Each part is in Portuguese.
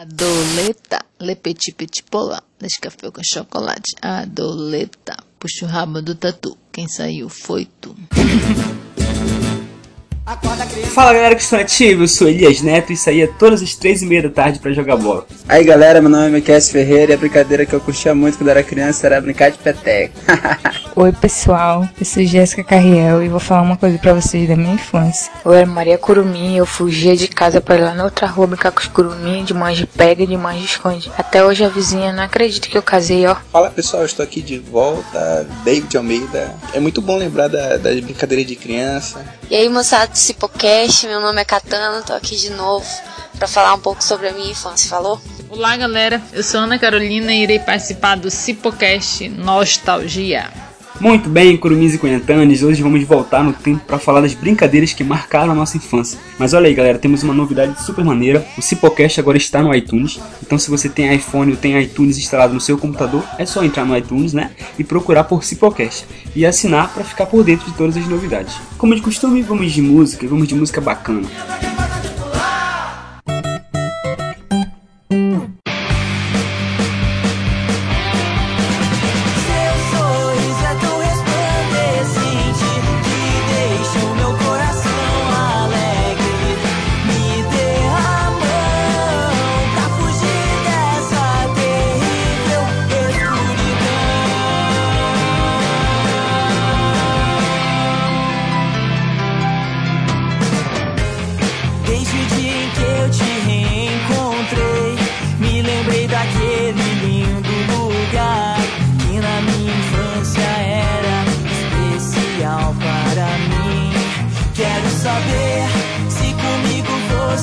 Adoleta, le petit petit pola, deixa café com chocolate. Adoleta, puxa o rabo do tatu, quem saiu foi tu. Fala galera que estão ativos, eu sou Elias Neto e saía todas as três e meia da tarde pra jogar bola. Aí galera, meu nome é Miquel Ferreira e a brincadeira que eu curtia muito quando era criança era brincar de peteca. Oi pessoal, eu sou Jéssica Carriel e vou falar uma coisa pra vocês da minha infância. Eu era Maria Curumim e eu fugia de casa pra ir lá na outra rua brincar com os curumim, de mãe de pega e de mãe de esconde. Até hoje a vizinha não acredita que eu casei, ó. Fala pessoal, eu estou aqui de volta, David Almeida. É muito bom lembrar da, das brincadeiras de criança. E aí moçada do Cipocast, meu nome é Catana, tô aqui de novo para falar um pouco sobre a minha infância, falou? Olá galera, eu sou Ana Carolina e irei participar do Cipocast Nostalgia. Muito bem, Curumis e Cunhatanes, hoje vamos voltar no tempo para falar das brincadeiras que marcaram a nossa infância. Mas olha aí galera, temos uma novidade super maneira, o Cipocast agora está no iTunes, então se você tem iPhone ou tem iTunes instalado no seu computador, é só entrar no iTunes, né, e procurar por Cipocast e assinar para ficar por dentro de todas as novidades. Como de costume, vamos de música, vamos de música bacana.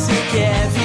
together.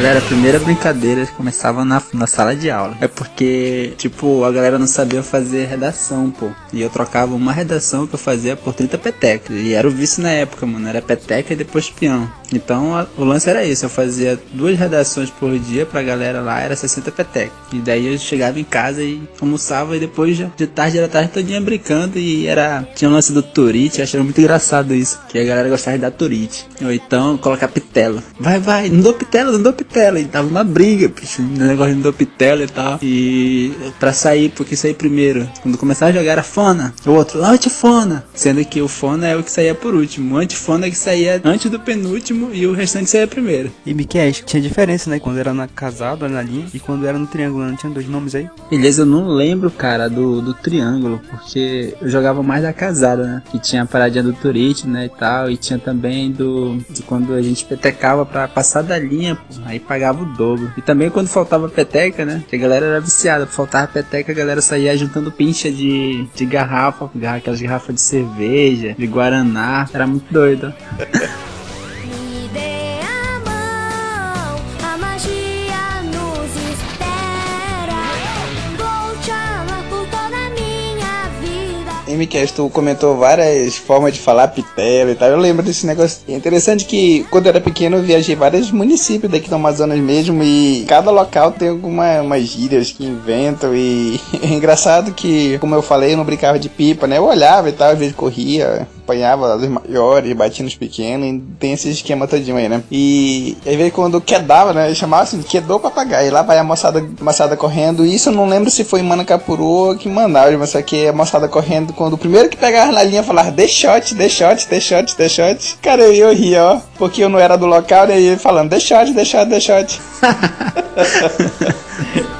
Galera, a primeira brincadeira começava na, na sala de aula. É porque, tipo, a galera não sabia fazer redação, pô. E eu trocava uma redação que eu fazia por 30 petecas. E era o vice na época, mano. Era peteca e depois peão. Então a, o lance era isso. Eu fazia duas redações por dia pra galera lá, era 60 petecas. E daí eu chegava em casa e almoçava e depois de tarde era tarde todinha brincando. E era. Tinha o lance do Turite, eu achava muito engraçado isso. Que a galera gostava de dar Turite. Ou então colocar pitela. Vai, vai, não dou pitela, não dou pitela. E tava uma briga, bicho, um negócio de pitela e tal. E pra sair, porque sair primeiro. Quando começar a jogar era fona. O outro, antifona. Sendo que o fona é o que saía por último. O antifona é que saía antes do penúltimo e o restante saía primeiro. E Miquel, tinha diferença, né? Quando era na casado, na linha, e quando era no triângulo, não tinha dois nomes aí? Beleza, eu não lembro, cara, do, do triângulo, porque eu jogava mais da casada, né? Que tinha a paradinha do Turite, né? E tal. E tinha também do. de quando a gente petecava pra passar da linha, pô. Aí pagava o dobro. E também quando faltava peteca, né? Que a galera era viciada. Faltava peteca, a galera saía juntando pincha de, de garrafa, aquelas garrafas de cerveja, de guaraná. Era muito doido. MCast, tu comentou várias formas de falar pitela e tal. Eu lembro desse negócio. É interessante que quando eu era pequeno eu viajei vários municípios daqui do Amazonas mesmo e cada local tem algumas gírias que inventam e é engraçado que, como eu falei, eu não brincava de pipa, né? Eu olhava e tal, às vezes corria, apanhava os maiores, batia nos pequenos, e tem esse esquema todinho aí, né? E às vezes quando quedava, né? Eu chamava assim, quedou papagaio. E lá vai a moçada, moçada correndo. E isso eu não lembro se foi em Manacapuru ou que Manaus, mas só que a moçada correndo quando o primeiro que pegava na linha falava the shot, the shot, the shot, the shot. Cara, eu, eu ria, ó. Porque eu não era do local, daí ele falando the shot, the shot, the shot.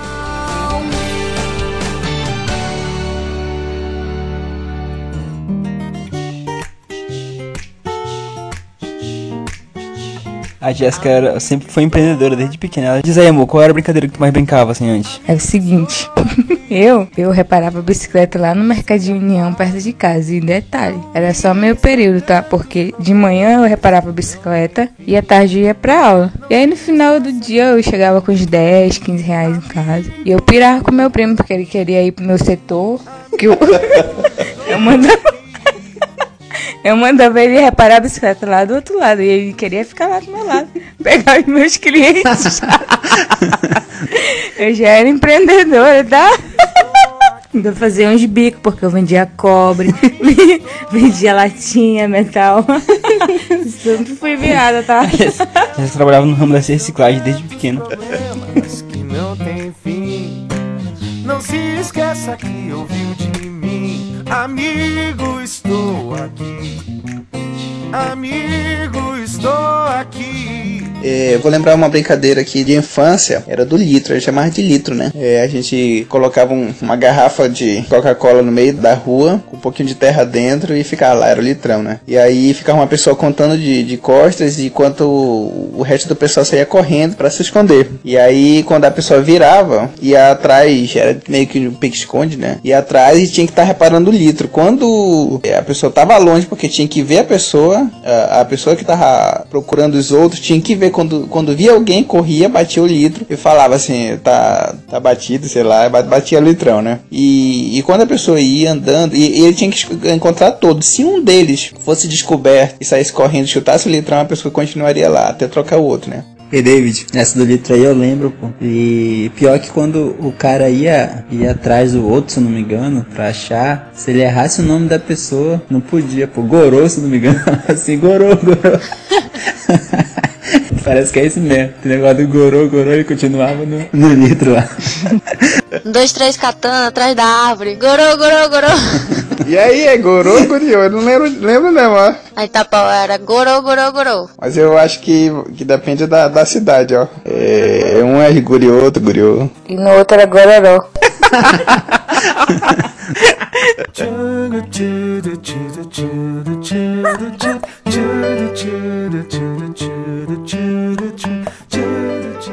A Jéssica sempre foi empreendedora desde pequena. Ela diz aí, amor, qual era a brincadeira que tu mais brincava assim antes? É o seguinte, eu, eu reparava bicicleta lá no Mercadinho União, perto de casa. E detalhe, era só meio período, tá? Porque de manhã eu reparava bicicleta e à tarde eu ia pra aula. E aí no final do dia eu chegava com uns 10, 15 reais em casa. E eu pirava com meu primo, porque ele queria ir pro meu setor. Que eu, eu mandava. Eu mandava ele reparar a bicicleta lá do outro lado. E ele queria ficar lá do meu lado. Pegar os meus clientes. eu já era empreendedora, tá? Ainda fazia uns bicos, porque eu vendia cobre, vendia latinha, metal. Sempre fui virada, tá? Jéssica trabalhava no ramo da reciclagem desde pequena. problemas que não tem fim. Não se esqueça que ouviu de mim. Amigo, estou aqui. Amigo, estou aqui. É, eu vou lembrar uma brincadeira aqui de infância, era do litro, eu chamava de litro, né? É, a gente colocava um- uma garrafa de Coca-Cola no meio da rua, com um pouquinho de terra dentro e ficava lá, era o litrão, né? E aí ficava uma pessoa contando de, de costas enquanto o, o resto do pessoal saía correndo pra se esconder. E aí quando a pessoa virava, ia atrás, era meio que um pique-esconde, né? Ia atrás e tinha que estar reparando o litro. Quando a pessoa tava longe, porque tinha que ver a pessoa, a, a pessoa que tava procurando os outros tinha que ver quando, quando via alguém, corria, batia o litro e falava assim, tá, tá batido, sei lá, ba- batia o litrão, né? E, e quando a pessoa ia andando, e, e ele tinha que encontrar todos. Se um deles fosse descoberto e saísse correndo, chutasse o litrão, a pessoa continuaria lá até trocar o outro, né? E David, essa do litro aí eu lembro, pô. E pior que quando o cara ia, ia atrás do outro, se eu não me engano, pra achar, se ele errasse o nome da pessoa, não podia, pô. Gorô, se eu não me engano. assim, gorô, gorô. Parece que é esse mesmo. O negócio do gorô, gorô, ele continuava no, no litro lá. Um, dois, três, katana atrás da árvore. Gorô, gorô, gorô. E aí, é Gorô, Guriô? Eu não lembro, lembro não, ó. Aí Tapau era gorô, gorô, gorô. Mas eu acho que, que depende da, da cidade, ó. É, um é Guriô, outro Guriô. E no outro era gororó.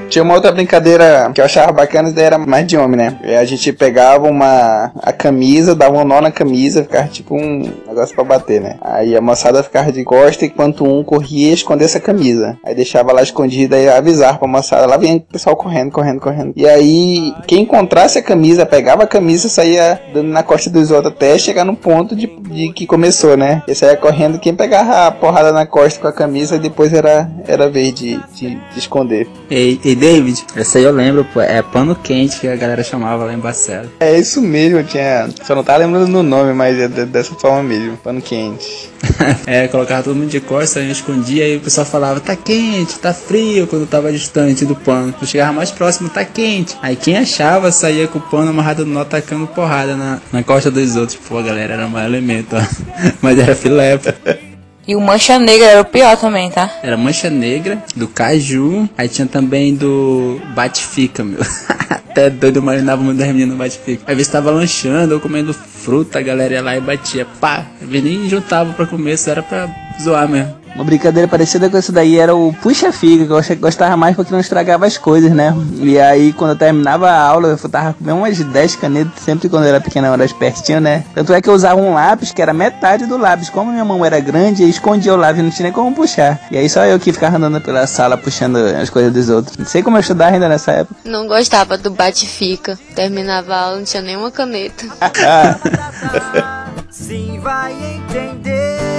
Tinha uma outra brincadeira que eu achava bacana, daí era mais de homem, né? E a gente pegava uma a camisa, dava um nó na camisa, ficava tipo um negócio pra bater, né? Aí a moçada ficava de costa enquanto um corria e escondia essa camisa. Aí deixava lá escondida e avisava pra moçada. Lá vinha o pessoal correndo, correndo, correndo. E aí, quem encontrasse a camisa, pegava a camisa, saía dando na costa dos outros até chegar no ponto de, de que começou, né? E saía correndo, quem pegava a porrada na costa com a camisa, depois era, era vez de, de, de esconder. E, e David, essa aí eu lembro, pô. É pano quente que a galera chamava lá em Barcelos. É isso mesmo, tinha. Só não tava lembrando do nome, mas é de- dessa forma mesmo. Pano quente. é, colocava todo mundo de costas, eu escondia e o pessoal falava, tá quente, tá frio, quando tava distante do pano. Eu chegava mais próximo, tá quente. Aí quem achava saía com o pano amarrado no nó, tacando porrada na, na costa dos outros. Pô, a galera era mais elemento, ó. Mas era filé, pô. E o Mancha Negra era o pior também, tá? Era Mancha Negra, do Caju, aí tinha também do Bate-Fica, meu. Até doido, eu imaginava uma das meninas no Bate-Fica. Às vezes tava lanchando ou comendo fruta, a galera ia lá e batia, pá. Nem juntava pra comer, só era pra zoar mesmo. Uma brincadeira parecida com isso daí era o puxa-figa, que eu achei- gostava mais porque não estragava as coisas, né? E aí, quando eu terminava a aula, eu tava com umas 10 canetas, sempre quando eu era pequena, eu era espertinho, né? Tanto é que eu usava um lápis que era metade do lápis. Como minha mão era grande, eu escondia o lápis, não tinha nem como puxar. E aí só eu que ficava andando pela sala puxando as coisas dos outros. Não sei como eu estudava ainda nessa época. Não gostava do bate-fica. Terminava a aula, não tinha nenhuma caneta. Sim, vai entender.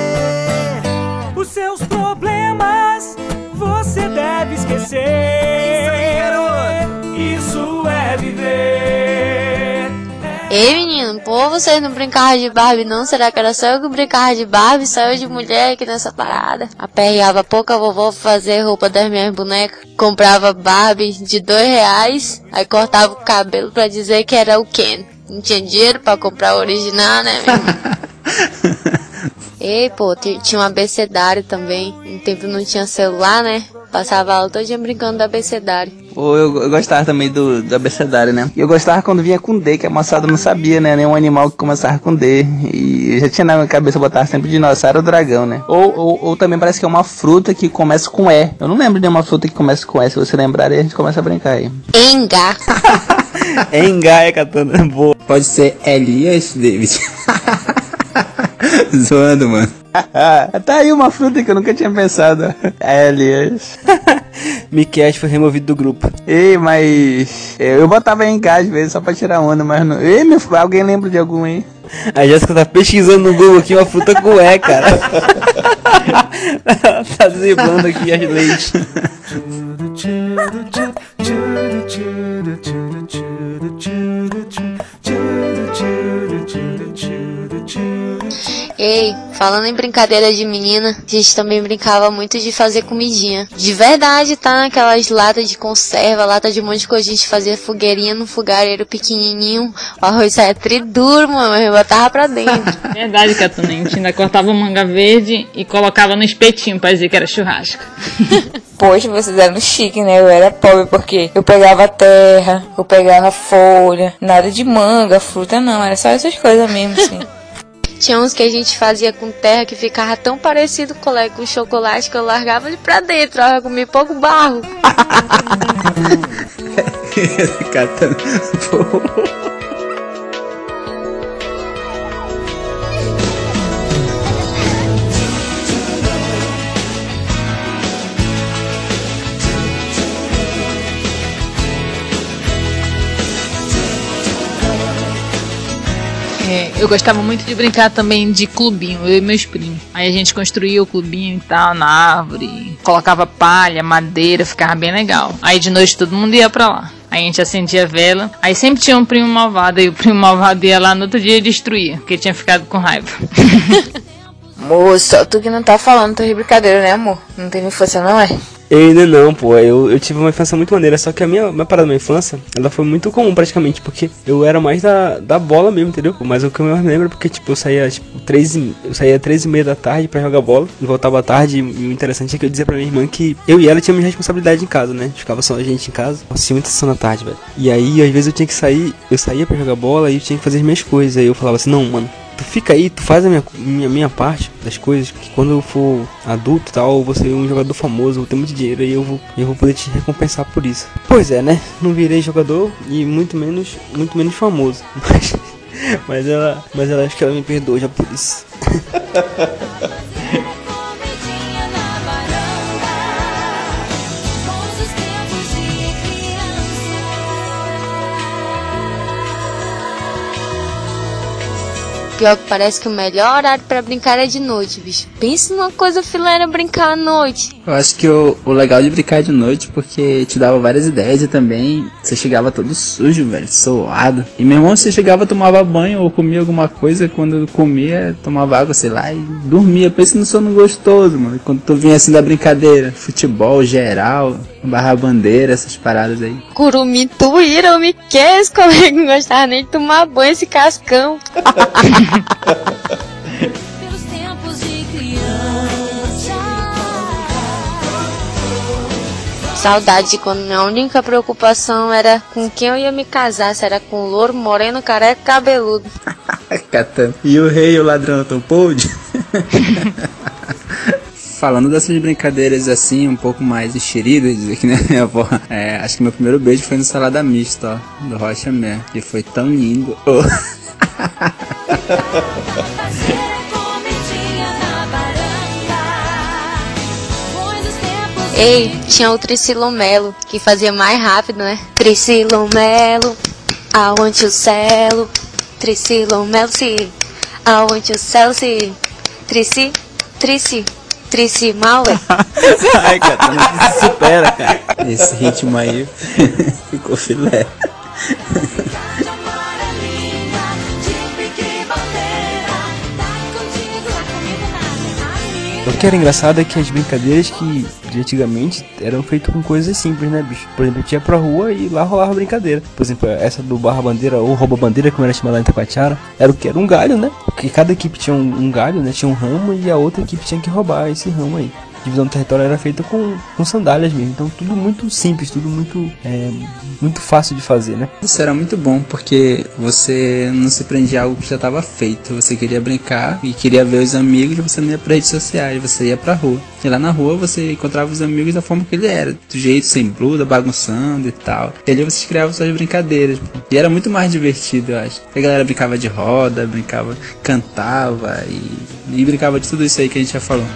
Os seus problemas você deve esquecer. Isso é viver. Ei, menino, pô, vocês não brincavam de Barbie, não? Será que era só eu que brincava de Barbie? Só eu de mulher aqui nessa parada. Aperreava pouco a vovó pra fazer roupa das minhas bonecas. Comprava Barbie de dois reais. Aí cortava o cabelo pra dizer que era o Ken. Não tinha dinheiro pra comprar o original, né, Ei, pô, ti- tinha um abecedário também. No tempo não tinha celular, né? Passava a aula todo dia brincando do abecedário. Ou eu, eu gostava também do, do abecedário, né? E eu gostava quando vinha com D, que a moçada não sabia, né? Nenhum animal que começava com D. E eu já tinha na minha cabeça botar sempre dinossauro ou dragão, né? Ou, ou, ou também parece que é uma fruta que começa com E. Eu não lembro de uma fruta que começa com E. Se você lembrar, aí a gente começa a brincar aí. Enga. É engaia, katana. Boa. Pode ser Elias David. Zoando, mano. tá aí uma fruta que eu nunca tinha pensado. É, Elias. Miquel foi removido do grupo. Ei, mas. Eu botava em casa às vezes só pra tirar onda, mas não. Ei, meu, alguém lembra de algum aí? A Jéssica tá pesquisando no Google aqui uma fruta com E, cara. tá zebrando aqui as leis. Ei, falando em brincadeira de menina, a gente também brincava muito de fazer comidinha. De verdade, tá? Aquelas latas de conserva, lata de um monte de coisa. A gente fazia fogueirinha no fogareiro pequenininho. O arroz saia triduro, mano, mas eu botava pra dentro. Verdade, Catuna. A gente ainda cortava manga verde e colocava no espetinho pra dizer que era churrasco. Poxa, vocês eram chique, né? Eu era pobre porque eu pegava terra, eu pegava folha, nada de manga, fruta não, era só essas coisas mesmo, assim. Tinha uns que a gente fazia com terra que ficava tão parecido com chocolate que eu largava ele pra dentro, eu comi pouco barro. Catando. É, eu gostava muito de brincar também de clubinho, eu e meus primos. Aí a gente construía o clubinho e tal na árvore, colocava palha, madeira, ficava bem legal. Aí de noite todo mundo ia pra lá. Aí a gente acendia a vela. Aí sempre tinha um primo malvado, e o primo malvado ia lá no outro dia e destruía, porque tinha ficado com raiva. Moço, só tu que não tá falando, tô de brincadeira, né, amor? Não teve infância, não é? Eu ainda não, pô. Eu, eu tive uma infância muito maneira, só que a minha, minha parada da minha infância, ela foi muito comum praticamente, porque eu era mais da, da bola mesmo, entendeu? Mas o que eu mais me lembro é porque, tipo, eu saía, tipo, três eu saía três e meia da tarde pra jogar bola, e voltava à tarde, e o interessante é que eu dizia pra minha irmã que eu e ela tínhamos responsabilidade em casa, né? Ficava só a gente em casa, assim, muita sessão da tarde, velho. E aí, às vezes eu tinha que sair, eu saía pra jogar bola e eu tinha que fazer as minhas coisas, aí eu falava assim, não, mano, tu fica aí, tu faz a minha, minha, minha parte das coisas, porque quando eu for adulto tal, eu vou ser um jogador famoso, vou ter muito dinheiro e eu vou, eu vou poder te recompensar por isso. Pois é, né? Não virei jogador e muito menos, muito menos famoso. Mas, mas ela, mas ela acho que ela me perdoou já por isso. Pior que parece que o melhor horário pra brincar é de noite, bicho. Pensa numa coisa fileira brincar à noite. Eu acho que o, o legal de brincar de noite porque te dava várias ideias e também você chegava todo sujo, velho, suado. E meu irmão, você chegava, tomava banho ou comia alguma coisa, quando comia, tomava água, sei lá, e dormia. Pensa no sono gostoso, mano. Quando tu vinha assim da brincadeira, futebol geral, barra bandeira, essas paradas aí. Curumi, tu ira, me quer, esse colega não gostava nem de tomar banho esse cascão. Saudade de quando minha única preocupação era com quem eu ia me casar, se era com louro, moreno, careca, cabeludo. E o rei e o ladrão Tom Pold? Falando dessas brincadeiras assim, um pouco mais enxeridas, aqui né, minha avó, é, acho que meu primeiro beijo foi no salada mista, ó, do Rocha Man, que foi tão lindo. Oh. Ei, tinha o Tricilomelo, que fazia mais rápido, né? Tricilomelo, want you celo. Tricilomelo, se want you celo, se Trici, Trici, Trici mal, é? Ai, cara, não se supera, cara. Esse ritmo aí ficou filé. O que era engraçado é que as brincadeiras que de antigamente eram feitas com coisas simples, né, bicho? Por exemplo, eu tinha pra rua e lá rolava brincadeira. Por exemplo, essa do barra bandeira ou rouba bandeira, como era chamada lá em Taquatiara, era o que? Era um galho, né? Porque cada equipe tinha um, um galho, né? Tinha um ramo e a outra equipe tinha que roubar esse ramo aí divisão do território era feita com, com sandálias mesmo. Então tudo muito simples, tudo muito é, muito fácil de fazer, né? Isso era muito bom porque você não se prendia a algo que já estava feito. Você queria brincar e queria ver os amigos, você não ia para redes sociais, você ia pra rua. E lá na rua você encontrava os amigos da forma que ele era, do jeito sem blusa, bagunçando e tal. E ali vocês criavam suas brincadeiras. E era muito mais divertido, eu acho. A galera brincava de roda, brincava, cantava e, e brincava de tudo isso aí que a gente já falou.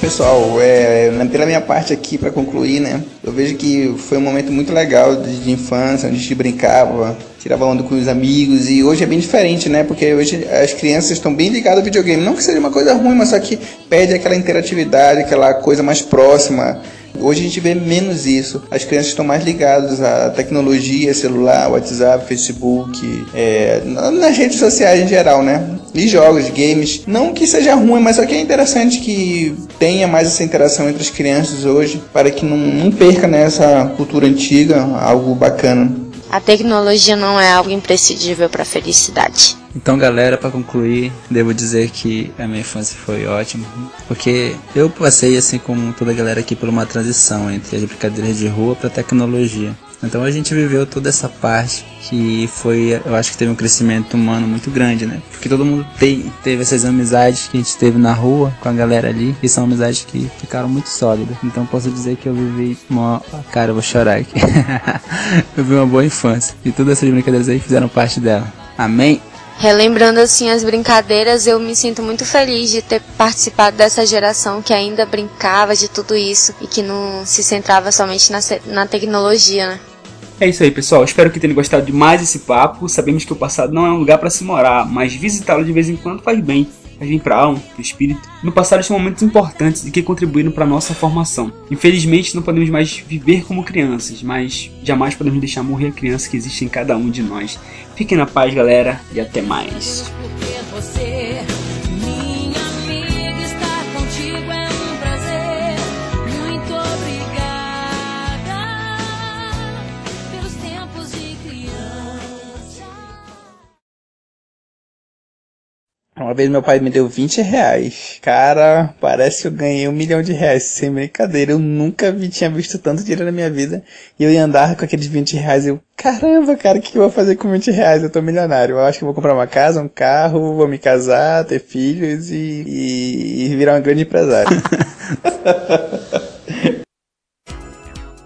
Pessoal, é, pela minha parte aqui, para concluir, né? Eu vejo que foi um momento muito legal de, de, infância, onde a gente brincava, tirava onda com os amigos, e hoje é bem diferente, né? Porque hoje as crianças estão bem ligadas ao videogame. Não que seja uma coisa ruim, mas só que perde aquela interatividade, aquela coisa mais próxima. Hoje a gente vê menos isso. As crianças estão mais ligadas à tecnologia, celular, WhatsApp, Facebook, é, nas redes sociais em geral, né? E jogos, games. Não que seja ruim, mas só que é interessante que tenha mais essa interação entre as crianças hoje, para que não, não perca nessa né, cultura antiga algo bacana. A tecnologia não é algo imprescindível para a felicidade. Então, galera, para concluir, devo dizer que a minha infância foi ótima, porque eu passei, assim como toda a galera aqui, por uma transição entre as brincadeiras de rua para tecnologia. Então a gente viveu toda essa parte que foi, eu acho que teve um crescimento humano muito grande, né? Porque todo mundo tem, teve essas amizades que a gente teve na rua com a galera ali, e são amizades que ficaram muito sólidas. Então posso dizer que eu vivi uma. Cara, eu vou chorar aqui. eu vivi uma boa infância. E todas essas brincadeiras aí fizeram parte dela. Amém? Relembrando assim as brincadeiras, eu me sinto muito feliz de ter participado dessa geração que ainda brincava de tudo isso e que não se centrava somente na, na tecnologia, né? É isso aí, pessoal. Espero que tenham gostado de mais esse papo. Sabemos que o passado não é um lugar para se morar, mas visitá-lo de vez em quando faz bem. Faz bem para a alma, para o espírito. No passado são momentos importantes e que contribuíram para nossa formação. Infelizmente não podemos mais viver como crianças, mas jamais podemos deixar morrer a criança que existe em cada um de nós. Fiquem na paz, galera, e até mais. Uma vez meu pai me deu 20 reais. Cara, parece que eu ganhei um milhão de reais, sem brincadeira. Eu nunca vi, tinha visto tanto dinheiro na minha vida. E eu ia andar com aqueles 20 reais e eu, caramba, cara, o que eu vou fazer com 20 reais? Eu tô milionário. Eu acho que vou comprar uma casa, um carro, vou me casar, ter filhos e, e, e virar um grande empresário.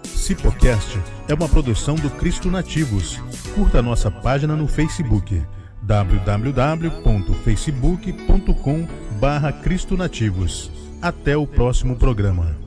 Cipocast é uma produção do Cristo Nativos. Curta nossa página no Facebook www.facebook.com barra Cristo Nativos. Até o próximo programa.